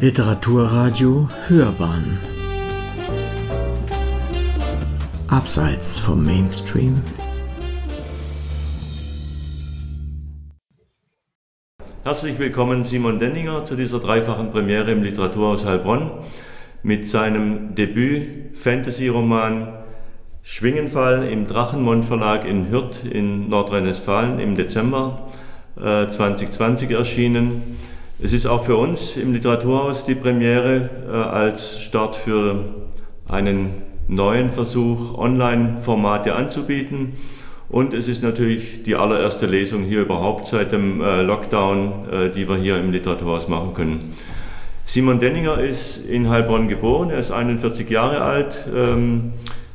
Literaturradio Hörbahn Abseits vom Mainstream Herzlich willkommen Simon Denninger zu dieser dreifachen Premiere im Literaturhaus Heilbronn mit seinem Debüt Fantasy-Roman Schwingenfall im Drachenmond Verlag in Hürth in Nordrhein-Westfalen im Dezember äh, 2020 erschienen. Es ist auch für uns im Literaturhaus die Premiere äh, als Start für einen neuen Versuch, Online-Formate anzubieten. Und es ist natürlich die allererste Lesung hier überhaupt seit dem äh, Lockdown, äh, die wir hier im Literaturhaus machen können. Simon Denninger ist in Heilbronn geboren, er ist 41 Jahre alt. Ähm,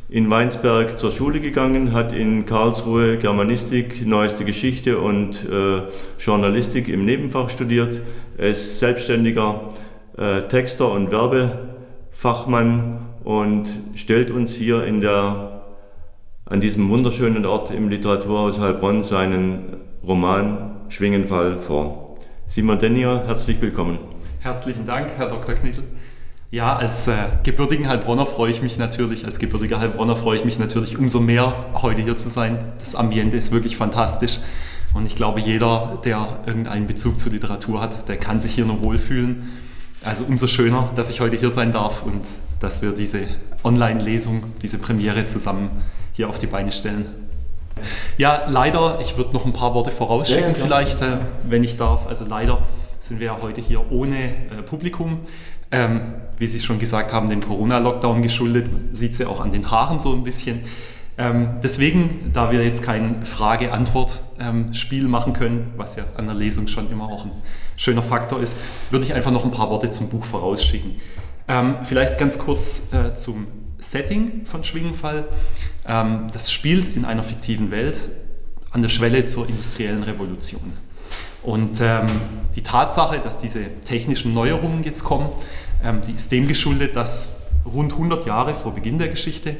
in Weinsberg zur Schule gegangen, hat in Karlsruhe Germanistik, neueste Geschichte und äh, Journalistik im Nebenfach studiert. Er ist selbstständiger äh, Texter und Werbefachmann und stellt uns hier in der, an diesem wunderschönen Ort im Literaturhaus Heilbronn seinen Roman Schwingenfall vor. Simon Denninger, herzlich willkommen. Herzlichen Dank, Herr Dr. Knittel. Ja, als äh, gebürtigen Heilbronner freue ich mich natürlich, als gebürtiger Heilbronner freue ich mich natürlich umso mehr, heute hier zu sein. Das Ambiente ist wirklich fantastisch und ich glaube, jeder, der irgendeinen Bezug zur Literatur hat, der kann sich hier nur wohlfühlen. Also umso schöner, dass ich heute hier sein darf und dass wir diese Online-Lesung, diese Premiere zusammen hier auf die Beine stellen. Ja, leider, ich würde noch ein paar Worte vorausschicken, ja, vielleicht, äh, wenn ich darf. Also leider sind wir ja heute hier ohne äh, Publikum. Ähm, wie Sie schon gesagt haben, dem Corona-Lockdown geschuldet, sieht sie auch an den Haaren so ein bisschen. Ähm, deswegen, da wir jetzt kein Frage-Antwort-Spiel machen können, was ja an der Lesung schon immer auch ein schöner Faktor ist, würde ich einfach noch ein paar Worte zum Buch vorausschicken. Ähm, vielleicht ganz kurz äh, zum Setting von Schwingenfall. Ähm, das spielt in einer fiktiven Welt an der Schwelle zur industriellen Revolution. Und ähm, die Tatsache, dass diese technischen Neuerungen jetzt kommen, ähm, die ist dem geschuldet, dass rund 100 Jahre vor Beginn der Geschichte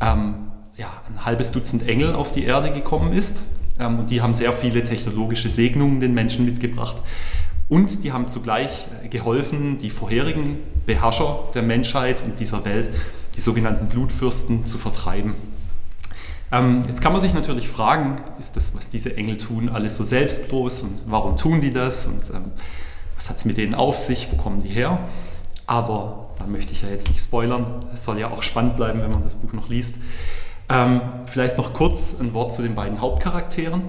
ähm, ja, ein halbes Dutzend Engel auf die Erde gekommen ist. Ähm, und die haben sehr viele technologische Segnungen den Menschen mitgebracht. Und die haben zugleich äh, geholfen, die vorherigen Beherrscher der Menschheit und dieser Welt, die sogenannten Blutfürsten, zu vertreiben. Ähm, jetzt kann man sich natürlich fragen, ist das, was diese Engel tun, alles so selbstlos und warum tun die das und ähm, was hat es mit denen auf sich, wo kommen die her? Aber da möchte ich ja jetzt nicht spoilern, es soll ja auch spannend bleiben, wenn man das Buch noch liest. Ähm, vielleicht noch kurz ein Wort zu den beiden Hauptcharakteren.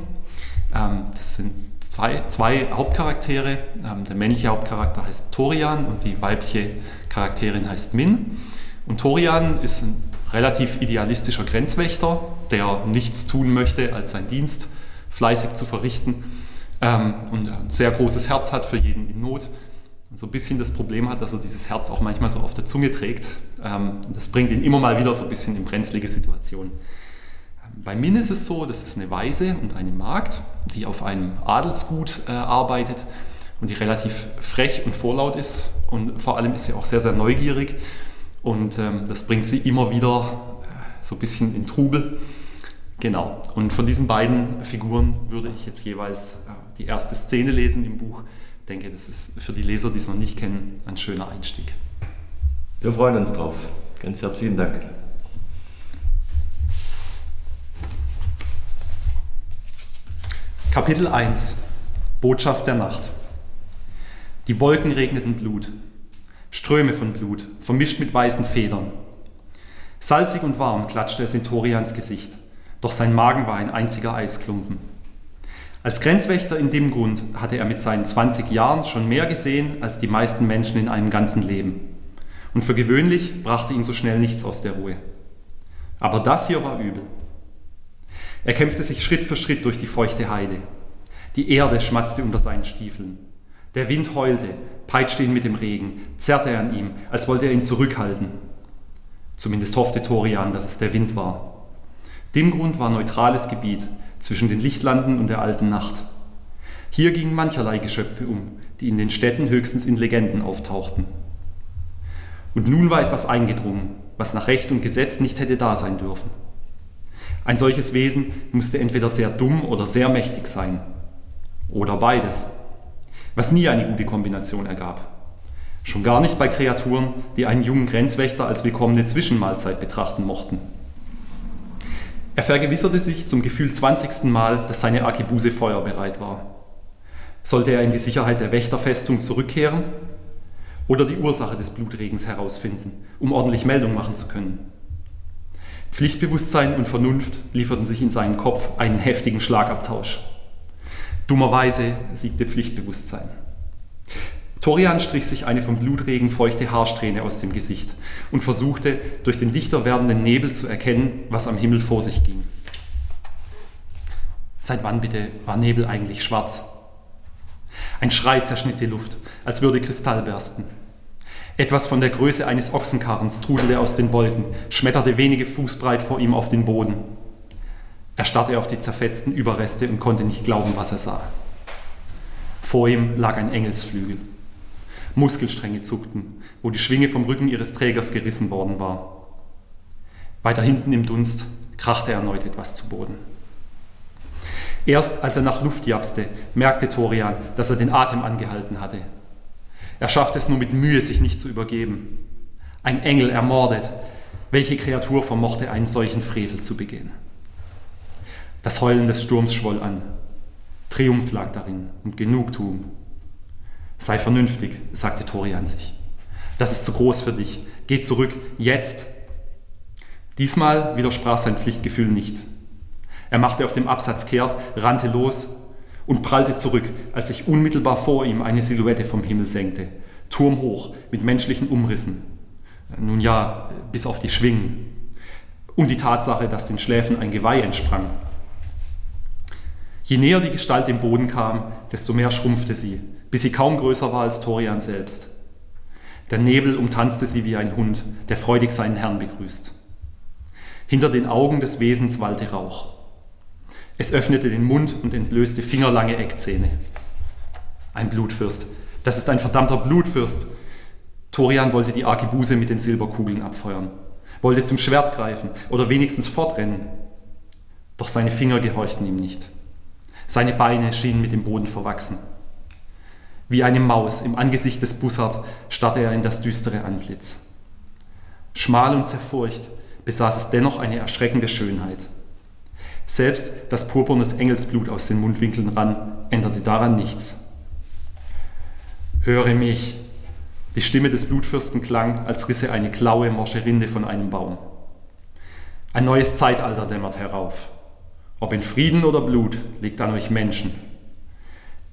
Ähm, das sind zwei, zwei Hauptcharaktere. Ähm, der männliche Hauptcharakter heißt Torian und die weibliche Charakterin heißt Min. Und Torian ist ein relativ idealistischer Grenzwächter, der nichts tun möchte, als seinen Dienst fleißig zu verrichten ähm, und ein sehr großes Herz hat für jeden in Not so ein bisschen das Problem hat, dass er dieses Herz auch manchmal so auf der Zunge trägt. Ähm, das bringt ihn immer mal wieder so ein bisschen in brenzlige Situationen. Ähm, bei Min ist es so, das ist eine Weise und eine Magd, die auf einem Adelsgut äh, arbeitet und die relativ frech und vorlaut ist und vor allem ist sie auch sehr, sehr neugierig und ähm, das bringt sie immer wieder äh, so ein bisschen in Trubel. Genau. Und von diesen beiden Figuren würde ich jetzt jeweils äh, die erste Szene lesen im Buch. Ich denke, das ist für die Leser, die es noch nicht kennen, ein schöner Einstieg. Wir freuen uns drauf. Ganz herzlichen Dank. Kapitel 1 Botschaft der Nacht. Die Wolken regneten Blut. Ströme von Blut, vermischt mit weißen Federn. Salzig und warm klatschte es in Torians Gesicht, doch sein Magen war ein einziger Eisklumpen. Als Grenzwächter in dem Grund hatte er mit seinen 20 Jahren schon mehr gesehen als die meisten Menschen in einem ganzen Leben. Und für gewöhnlich brachte ihn so schnell nichts aus der Ruhe. Aber das hier war übel. Er kämpfte sich Schritt für Schritt durch die feuchte Heide. Die Erde schmatzte unter seinen Stiefeln. Der Wind heulte, peitschte ihn mit dem Regen, zerrte an ihm, als wollte er ihn zurückhalten. Zumindest hoffte Torian, dass es der Wind war. Dimgrund war neutrales Gebiet zwischen den Lichtlanden und der alten Nacht. Hier gingen mancherlei Geschöpfe um, die in den Städten höchstens in Legenden auftauchten. Und nun war etwas eingedrungen, was nach Recht und Gesetz nicht hätte da sein dürfen. Ein solches Wesen musste entweder sehr dumm oder sehr mächtig sein. Oder beides was nie eine gute Kombination ergab. Schon gar nicht bei Kreaturen, die einen jungen Grenzwächter als willkommene Zwischenmahlzeit betrachten mochten. Er vergewisserte sich zum Gefühl 20. Mal, dass seine Arkebuse feuerbereit war. Sollte er in die Sicherheit der Wächterfestung zurückkehren oder die Ursache des Blutregens herausfinden, um ordentlich Meldung machen zu können? Pflichtbewusstsein und Vernunft lieferten sich in seinem Kopf einen heftigen Schlagabtausch. Dummerweise siegte Pflichtbewusstsein. Torian strich sich eine vom Blutregen feuchte Haarsträhne aus dem Gesicht und versuchte, durch den dichter werdenden Nebel zu erkennen, was am Himmel vor sich ging. Seit wann bitte war Nebel eigentlich schwarz? Ein Schrei zerschnitt die Luft, als würde Kristall bersten. Etwas von der Größe eines Ochsenkarrens trudelte aus den Wolken, schmetterte wenige Fuß breit vor ihm auf den Boden. Er starrte auf die zerfetzten Überreste und konnte nicht glauben, was er sah. Vor ihm lag ein Engelsflügel. Muskelstränge zuckten, wo die Schwinge vom Rücken ihres Trägers gerissen worden war. Weiter hinten im Dunst krachte erneut etwas zu Boden. Erst als er nach Luft japste, merkte Torian, dass er den Atem angehalten hatte. Er schaffte es nur mit Mühe, sich nicht zu übergeben. Ein Engel ermordet. Welche Kreatur vermochte einen solchen Frevel zu begehen? Das Heulen des Sturms schwoll an. Triumph lag darin und Genugtuung. Sei vernünftig, sagte Torian sich. Das ist zu groß für dich. Geh zurück, jetzt. Diesmal widersprach sein Pflichtgefühl nicht. Er machte auf dem Absatz kehrt, rannte los und prallte zurück, als sich unmittelbar vor ihm eine Silhouette vom Himmel senkte. Turmhoch, mit menschlichen Umrissen. Nun ja, bis auf die Schwingen. Und die Tatsache, dass den Schläfen ein Geweih entsprang. Je näher die Gestalt dem Boden kam, desto mehr schrumpfte sie, bis sie kaum größer war als Torian selbst. Der Nebel umtanzte sie wie ein Hund, der freudig seinen Herrn begrüßt. Hinter den Augen des Wesens wallte Rauch. Es öffnete den Mund und entblößte fingerlange Eckzähne. Ein Blutfürst. Das ist ein verdammter Blutfürst. Torian wollte die Arkebuse mit den Silberkugeln abfeuern, wollte zum Schwert greifen oder wenigstens fortrennen. Doch seine Finger gehorchten ihm nicht. Seine Beine schienen mit dem Boden verwachsen. Wie eine Maus im Angesicht des Bussard starrte er in das düstere Antlitz. Schmal und zerfurcht besaß es dennoch eine erschreckende Schönheit. Selbst das purpurnes Engelsblut aus den Mundwinkeln rann, änderte daran nichts. Höre mich! Die Stimme des Blutfürsten klang, als risse eine klaue, morsche Rinde von einem Baum. Ein neues Zeitalter dämmert herauf. Ob in Frieden oder Blut, liegt an euch Menschen.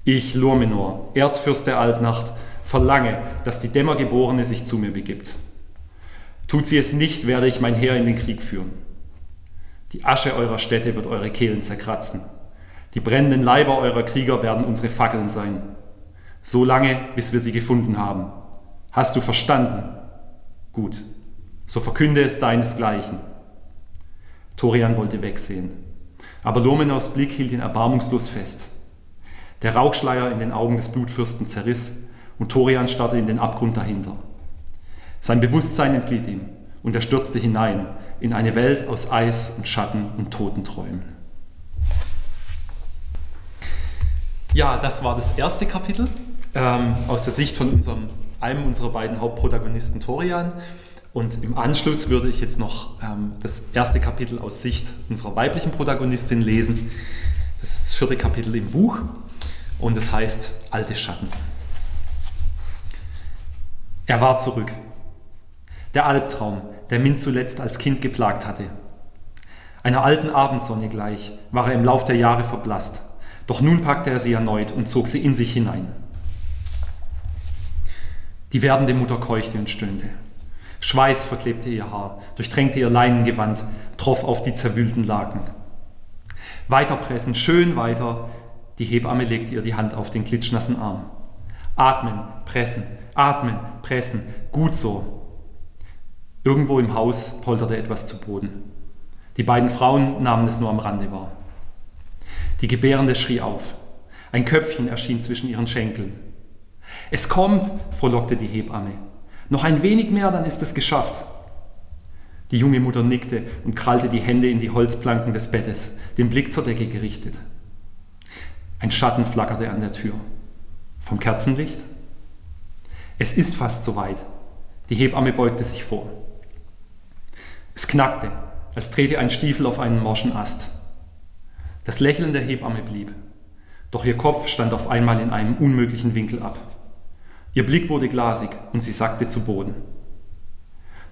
Ich, Lurmenor, Erzfürst der Altnacht, verlange, dass die Dämmergeborene sich zu mir begibt. Tut sie es nicht, werde ich mein Heer in den Krieg führen. Die Asche eurer Städte wird eure Kehlen zerkratzen. Die brennenden Leiber eurer Krieger werden unsere Fackeln sein. So lange, bis wir sie gefunden haben. Hast du verstanden? Gut. So verkünde es deinesgleichen. Torian wollte wegsehen. Aber Lomenors Blick hielt ihn erbarmungslos fest. Der Rauchschleier in den Augen des Blutfürsten zerriss und Torian starrte in den Abgrund dahinter. Sein Bewusstsein entglitt ihm und er stürzte hinein in eine Welt aus Eis und Schatten und toten Träumen. Ja, das war das erste Kapitel ähm, aus der Sicht von unserem, einem unserer beiden Hauptprotagonisten Torian. Und im Anschluss würde ich jetzt noch ähm, das erste Kapitel aus Sicht unserer weiblichen Protagonistin lesen. Das ist das vierte Kapitel im Buch und es heißt Alte Schatten. Er war zurück. Der Albtraum, der Min zuletzt als Kind geplagt hatte. Einer alten Abendsonne gleich war er im Lauf der Jahre verblasst, doch nun packte er sie erneut und zog sie in sich hinein. Die werdende Mutter keuchte und stöhnte. Schweiß verklebte ihr Haar, durchtränkte ihr Leinengewand, troff auf die zerwühlten Laken. Weiterpressen, schön weiter, die Hebamme legte ihr die Hand auf den klitschnassen Arm. Atmen, pressen, atmen, pressen, gut so. Irgendwo im Haus polterte etwas zu Boden. Die beiden Frauen nahmen es nur am Rande wahr. Die Gebärende schrie auf. Ein Köpfchen erschien zwischen ihren Schenkeln. Es kommt, frohlockte die Hebamme. Noch ein wenig mehr, dann ist es geschafft. Die junge Mutter nickte und krallte die Hände in die Holzplanken des Bettes, den Blick zur Decke gerichtet. Ein Schatten flackerte an der Tür. Vom Kerzenlicht? Es ist fast soweit. Die Hebamme beugte sich vor. Es knackte, als trete ein Stiefel auf einen morschen Ast. Das Lächeln der Hebamme blieb, doch ihr Kopf stand auf einmal in einem unmöglichen Winkel ab. Ihr Blick wurde glasig und sie sackte zu Boden.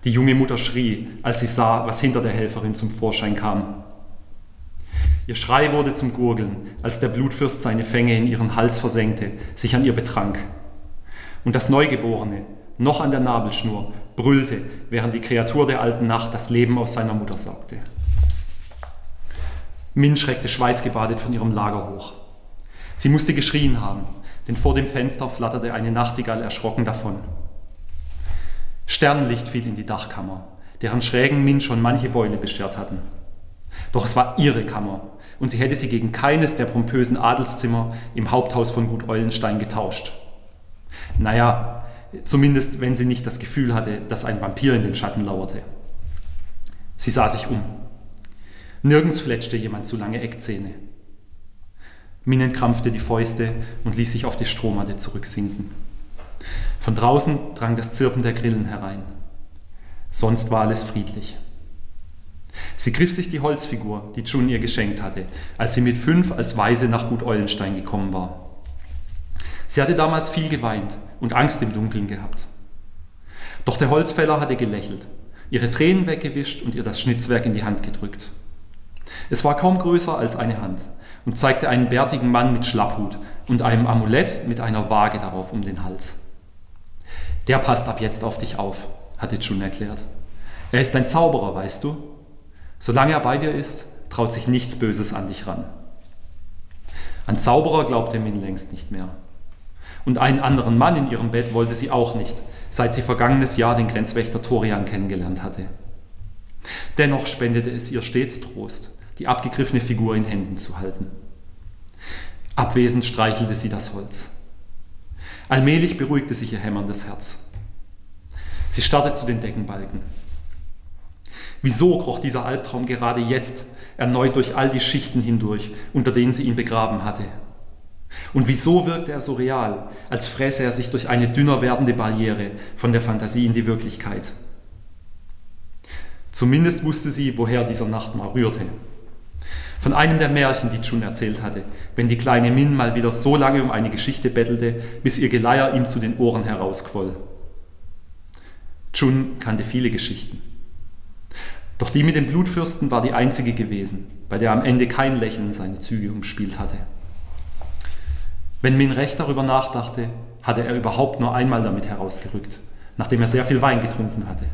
Die junge Mutter schrie, als sie sah, was hinter der Helferin zum Vorschein kam. Ihr Schrei wurde zum Gurgeln, als der Blutfürst seine Fänge in ihren Hals versenkte, sich an ihr betrank. Und das Neugeborene, noch an der Nabelschnur, brüllte, während die Kreatur der alten Nacht das Leben aus seiner Mutter saugte. Min schreckte schweißgebadet von ihrem Lager hoch. Sie musste geschrien haben, denn vor dem Fenster flatterte eine Nachtigall erschrocken davon. Sternlicht fiel in die Dachkammer, deren Schrägen Min schon manche Beule beschert hatten. Doch es war ihre Kammer, und sie hätte sie gegen keines der pompösen Adelszimmer im Haupthaus von Gut Eulenstein getauscht. Naja, zumindest wenn sie nicht das Gefühl hatte, dass ein Vampir in den Schatten lauerte. Sie sah sich um. Nirgends fletschte jemand zu lange Eckzähne. Min krampfte die Fäuste und ließ sich auf die Strohmatte zurücksinken. Von draußen drang das Zirpen der Grillen herein. Sonst war alles friedlich. Sie griff sich die Holzfigur, die Jun ihr geschenkt hatte, als sie mit fünf als Weise nach Gut Eulenstein gekommen war. Sie hatte damals viel geweint und Angst im Dunkeln gehabt. Doch der Holzfäller hatte gelächelt, ihre Tränen weggewischt und ihr das Schnitzwerk in die Hand gedrückt. Es war kaum größer als eine Hand und zeigte einen bärtigen Mann mit Schlapphut und einem Amulett mit einer Waage darauf um den Hals. Der passt ab jetzt auf dich auf, hatte Jun erklärt. Er ist ein Zauberer, weißt du? Solange er bei dir ist, traut sich nichts Böses an dich ran. An Zauberer glaubte Min längst nicht mehr. Und einen anderen Mann in ihrem Bett wollte sie auch nicht, seit sie vergangenes Jahr den Grenzwächter Torian kennengelernt hatte. Dennoch spendete es ihr stets Trost, die abgegriffene Figur in Händen zu halten. Abwesend streichelte sie das Holz. Allmählich beruhigte sich ihr hämmerndes Herz. Sie starrte zu den Deckenbalken. Wieso kroch dieser Albtraum gerade jetzt erneut durch all die Schichten hindurch, unter denen sie ihn begraben hatte? Und wieso wirkte er so real, als fräse er sich durch eine dünner werdende Barriere von der Fantasie in die Wirklichkeit? Zumindest wusste sie, woher dieser Nachtmahr rührte. Von einem der Märchen, die Chun erzählt hatte, wenn die kleine Min mal wieder so lange um eine Geschichte bettelte, bis ihr Geleier ihm zu den Ohren herausquoll. Chun kannte viele Geschichten. Doch die mit dem Blutfürsten war die einzige gewesen, bei der am Ende kein Lächeln seine Züge umspielt hatte. Wenn Min recht darüber nachdachte, hatte er überhaupt nur einmal damit herausgerückt, nachdem er sehr viel Wein getrunken hatte.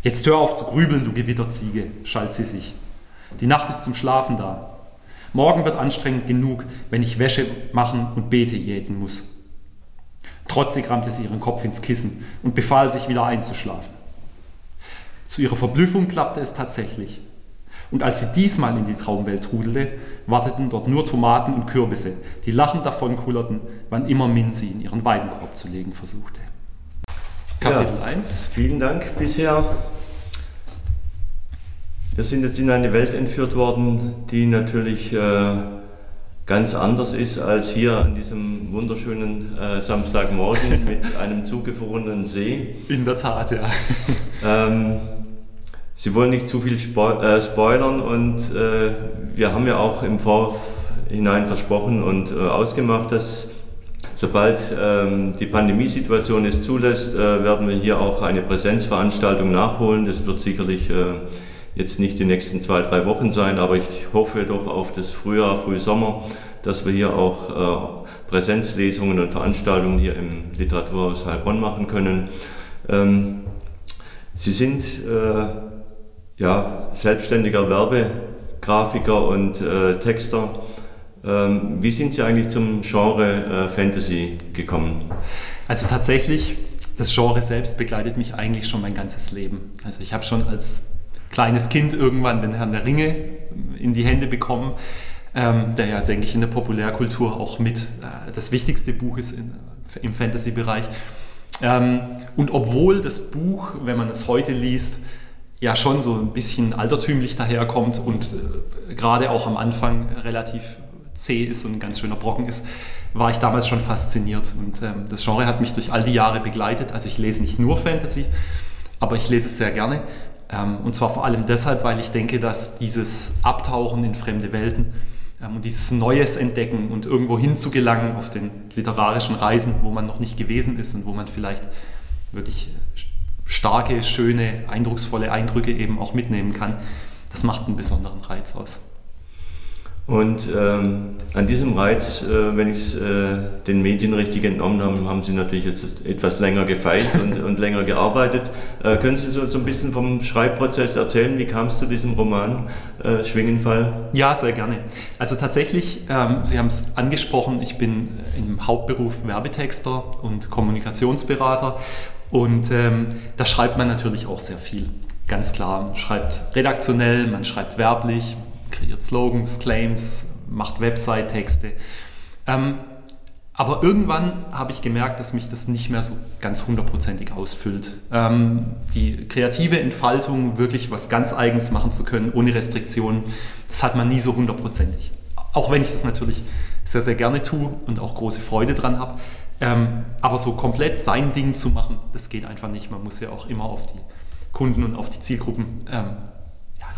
Jetzt hör auf zu grübeln, du Gewitterziege, schalt sie sich. Die Nacht ist zum Schlafen da. Morgen wird anstrengend genug, wenn ich Wäsche machen und Beete jäten muss. Trotzig rammte sie ihren Kopf ins Kissen und befahl sich wieder einzuschlafen. Zu ihrer Verblüffung klappte es tatsächlich. Und als sie diesmal in die Traumwelt trudelte, warteten dort nur Tomaten und Kürbisse, die lachend davonkullerten, wann immer Min sie in ihren Weidenkorb zu legen versuchte. Kapitel ja, 1. Vielen Dank bisher. Wir sind jetzt in eine Welt entführt worden, die natürlich äh, ganz anders ist als hier an diesem wunderschönen äh, Samstagmorgen mit einem zugefrorenen See. In der Tat, ja. Ähm, Sie wollen nicht zu viel spo äh, spoilern und äh, wir haben ja auch im Vorhinein versprochen und äh, ausgemacht, dass sobald ähm, die Pandemiesituation es zulässt, äh, werden wir hier auch eine Präsenzveranstaltung nachholen. Das wird sicherlich äh, jetzt nicht die nächsten zwei, drei Wochen sein, aber ich hoffe doch auf das Frühjahr, Frühsommer, dass wir hier auch äh, Präsenzlesungen und Veranstaltungen hier im Literaturhaus Heilbronn machen können. Ähm, Sie sind ja, selbstständiger Werbegrafiker und äh, Texter. Ähm, wie sind Sie eigentlich zum Genre äh, Fantasy gekommen? Also tatsächlich, das Genre selbst begleitet mich eigentlich schon mein ganzes Leben. Also ich habe schon als kleines Kind irgendwann den Herrn der Ringe in die Hände bekommen, ähm, der ja, denke ich, in der Populärkultur auch mit äh, das wichtigste Buch ist in, im Fantasy-Bereich. Ähm, und obwohl das Buch, wenn man es heute liest, ja schon so ein bisschen altertümlich daherkommt und äh, gerade auch am Anfang relativ zäh ist und ein ganz schöner Brocken ist, war ich damals schon fasziniert. Und ähm, das Genre hat mich durch all die Jahre begleitet. Also ich lese nicht nur Fantasy, aber ich lese es sehr gerne. Ähm, und zwar vor allem deshalb, weil ich denke, dass dieses Abtauchen in fremde Welten ähm, und dieses Neues entdecken und irgendwo hinzugelangen auf den literarischen Reisen, wo man noch nicht gewesen ist und wo man vielleicht wirklich starke, schöne, eindrucksvolle Eindrücke eben auch mitnehmen kann, das macht einen besonderen Reiz aus. Und ähm, an diesem Reiz, äh, wenn ich es äh, den Medien richtig entnommen habe, haben Sie natürlich jetzt etwas länger gefeilt und, und länger gearbeitet. Äh, können Sie so, so ein bisschen vom Schreibprozess erzählen? Wie kam es zu diesem Roman äh, Schwingenfall? Ja, sehr gerne. Also tatsächlich, ähm, Sie haben es angesprochen, ich bin im Hauptberuf Werbetexter und Kommunikationsberater und ähm, da schreibt man natürlich auch sehr viel. Ganz klar, man schreibt redaktionell, man schreibt werblich, kreiert Slogans, Claims, macht Website-Texte. Ähm, aber irgendwann habe ich gemerkt, dass mich das nicht mehr so ganz hundertprozentig ausfüllt. Ähm, die kreative Entfaltung, wirklich was ganz Eigenes machen zu können, ohne Restriktionen, das hat man nie so hundertprozentig. Auch wenn ich das natürlich sehr, sehr gerne tue und auch große Freude dran habe. Ähm, aber so komplett sein Ding zu machen, das geht einfach nicht. Man muss ja auch immer auf die Kunden und auf die Zielgruppen ähm,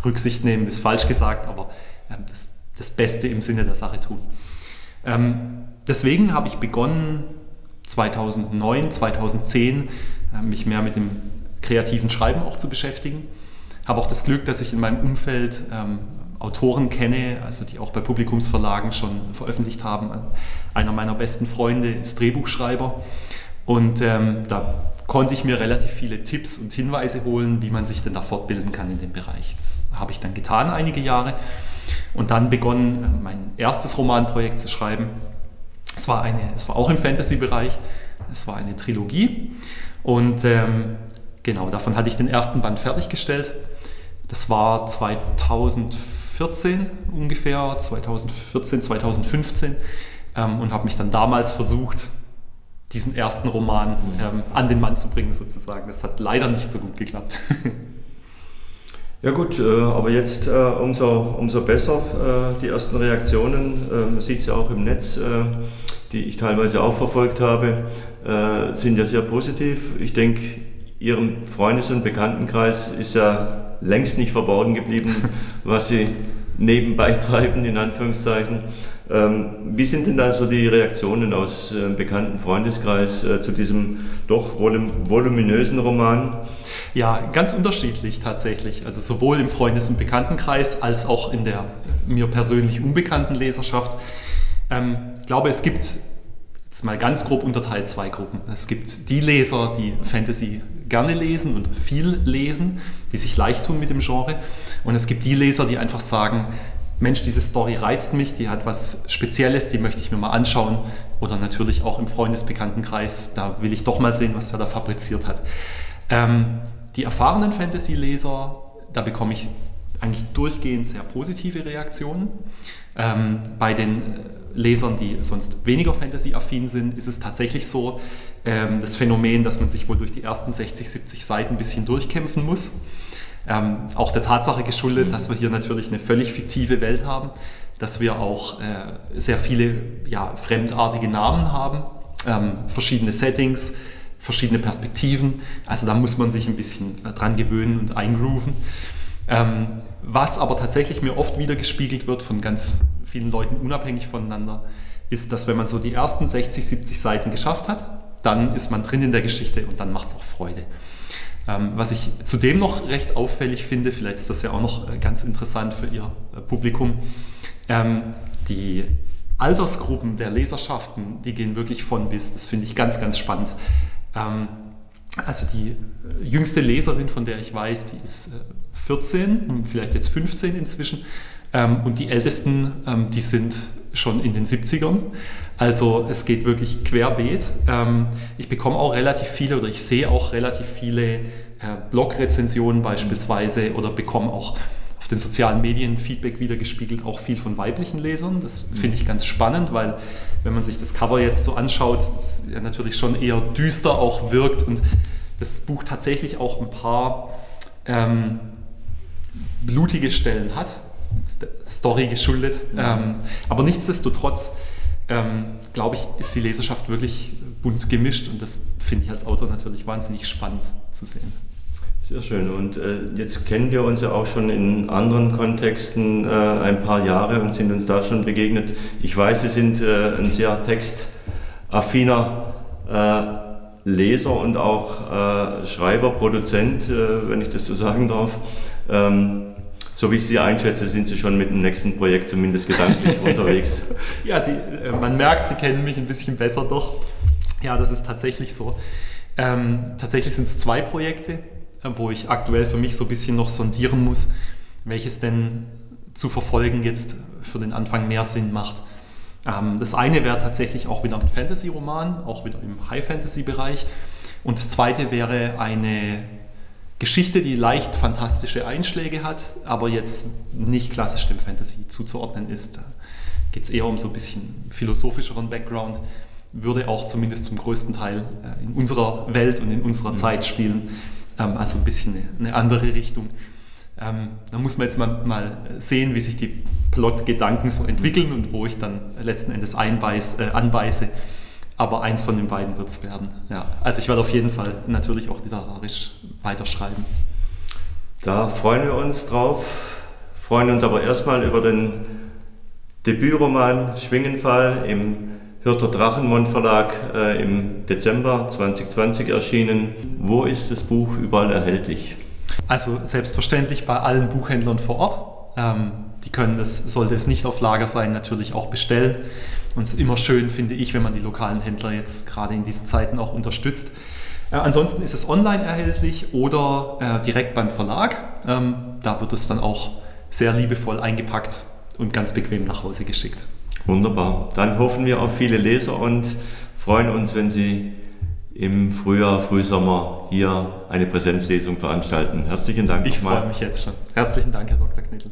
Rücksicht nehmen ist falsch gesagt, aber ähm, das, das, Beste im Sinne der Sache tun. Ähm, deswegen habe ich begonnen, 2009, 2010 äh, mich mehr mit dem kreativen Schreiben auch zu beschäftigen. Habe auch das Glück, dass ich in meinem Umfeld ähm, Autoren kenne, also die auch bei Publikumsverlagen schon veröffentlicht haben. Einer meiner besten Freunde ist Drehbuchschreiber und ähm, da konnte ich mir relativ viele Tipps und Hinweise holen, wie man sich denn da fortbilden kann in dem Bereich. Das habe ich dann getan einige Jahre und dann begonnen, mein erstes Romanprojekt zu schreiben. Es war, eine, es war auch im Fantasy-Bereich, es war eine Trilogie und ähm, genau, davon hatte ich den ersten Band fertiggestellt. Das war 2014 ungefähr, 2014, 2015 ähm, und habe mich dann damals versucht, diesen ersten Roman ähm, an den Mann zu bringen sozusagen. Das hat leider nicht so gut geklappt. Ja gut, äh, aber jetzt äh, umso, umso besser äh, die ersten Reaktionen. Man sieht es ja auch im Netz, die ich teilweise auch verfolgt habe, sind ja sehr positiv. Ich denke, Ihrem Freundes- und Bekanntenkreis ist ja längst nicht verborgen geblieben, was Sie nebenbei treiben, in Anführungszeichen. Ähm, wie sind denn da so die Reaktionen aus äh, bekannten Freundeskreis äh, zu diesem doch voluminösen Roman? Ja, ganz unterschiedlich tatsächlich. Also sowohl im Freundes- und Bekanntenkreis als auch in der mir persönlich unbekannten Leserschaft. Ähm, ich glaube, es gibt jetzt mal ganz grob unterteilt zwei Gruppen. Es gibt die Leser, die Fantasy gerne lesen und viel lesen, die sich leicht tun mit dem Genre. Und es gibt die Leser, die einfach sagen, Mensch, diese Story reizt mich, die hat was Spezielles, die möchte ich mir mal anschauen. Oder natürlich auch im Freundesbekanntenkreis, da will ich doch mal sehen, was er da fabriziert hat. Ähm, die erfahrenen Fantasy-Leser, da bekomme ich eigentlich durchgehend sehr positive Reaktionen. Ähm, bei den äh, Lesern, die sonst weniger Fantasy-affin sind, ist es tatsächlich so, ähm, das Phänomen, dass man sich wohl durch die ersten 60, 70 Seiten ein bisschen durchkämpfen muss. Ähm, auch der Tatsache geschuldet, mhm. dass wir hier natürlich eine völlig fiktive Welt haben, dass wir auch äh, sehr viele ja, fremdartige Namen haben, ähm, verschiedene Settings, verschiedene Perspektiven. Also da muss man sich ein bisschen äh, dran gewöhnen und eingrooven. Ähm, was aber tatsächlich mir oft wieder gespiegelt wird von ganz vielen Leuten unabhängig voneinander, ist, dass wenn man so die ersten 60, 70 Seiten geschafft hat, dann ist man drin in der Geschichte und dann macht es auch Freude. Ähm, was ich zudem noch recht auffällig finde, vielleicht ist das ja auch noch äh, ganz interessant für Ihr äh, Publikum, ähm, die Altersgruppen der Leserschaften, die gehen wirklich von bis. Das finde ich ganz, ganz spannend. Ähm, also die äh, jüngste Leserin, von der ich weiß, die ist 14, vielleicht jetzt 15 inzwischen. Und die ältesten, die sind schon in den 70ern. Also es geht wirklich querbeet. Ähm, ich bekomme auch relativ viele oder ich sehe auch relativ viele äh, Blog-Rezensionen beispielsweise oder bekomme auch auf den sozialen Medien Feedback wiedergespiegelt, auch viel von weiblichen Lesern. Das finde ich ganz spannend, weil wenn man sich das Cover jetzt so anschaut, es ja natürlich schon eher düster auch wirkt und das Buch tatsächlich auch ein paar ähm, blutige Stellen hat Story geschuldet. Mhm. Ähm, aber nichtsdestotrotz, ähm, glaube ich, ist die Leserschaft wirklich bunt gemischt und das finde ich als Autor natürlich wahnsinnig spannend zu sehen. Sehr schön. Und äh, jetzt kennen wir uns ja auch schon in anderen Kontexten äh, ein paar Jahre und sind uns da schon begegnet. Ich weiß, Sie sind äh, ein sehr textaffiner äh, Leser und auch äh, Schreiber, Produzent, äh, wenn ich das so sagen darf. Ähm, so wie ich Sie einschätze, sind Sie schon mit dem nächsten Projekt zumindest gedanklich unterwegs. Ja, Sie, äh, man merkt, Sie kennen mich ein bisschen besser doch. Ja, das ist tatsächlich so. Ähm, tatsächlich sind es zwei Projekte, äh, wo ich aktuell für mich so ein bisschen noch sondieren muss, welches denn zu verfolgen jetzt für den Anfang mehr Sinn macht. Ähm, das eine wäre tatsächlich auch wieder ein Fantasy-Roman, auch wieder im High-Fantasy-Bereich. Und das zweite wäre eine Geschichte, die leicht fantastische Einschläge hat, aber jetzt nicht klassisch dem Fantasy zuzuordnen ist. Da geht es eher um so ein bisschen philosophischeren Background, würde auch zumindest zum größten Teil äh, in unserer Welt und in unserer mhm. Zeit spielen, ähm, also ein bisschen eine, andere Richtung. Ähm, da muss man jetzt mal, mal sehen, wie sich die Plot-Gedanken so entwickeln und wo ich dann letzten Endes einbeiß, äh, anbeiße aber eins von den beiden wird es werden. Ja. Also ich werde auf jeden Fall natürlich auch literarisch weiterschreiben. Da freuen wir uns drauf, freuen uns aber erstmal über den Debütroman Schwingenfall im Hürter Drachenmond Verlag äh, im Dezember 2020 erschienen. Wo ist das Buch überall erhältlich? Also selbstverständlich bei allen Buchhändlern vor Ort. Ähm, die können das, sollte es nicht auf Lager sein, natürlich auch bestellen. Und es ist immer schön, finde ich, wenn man die lokalen Händler jetzt gerade in diesen Zeiten auch unterstützt. Äh, ansonsten ist es online erhältlich oder äh, direkt beim Verlag. Ähm, da wird es dann auch sehr liebevoll eingepackt und ganz bequem nach Hause geschickt. Wunderbar. Dann hoffen wir auf viele Leser und freuen uns, wenn Sie im Frühjahr, Frühsommer hier eine Präsenzlesung veranstalten. Herzlichen Dank. Ich freue mich jetzt schon. Herzlichen Dank, Herr Dr. Knittel.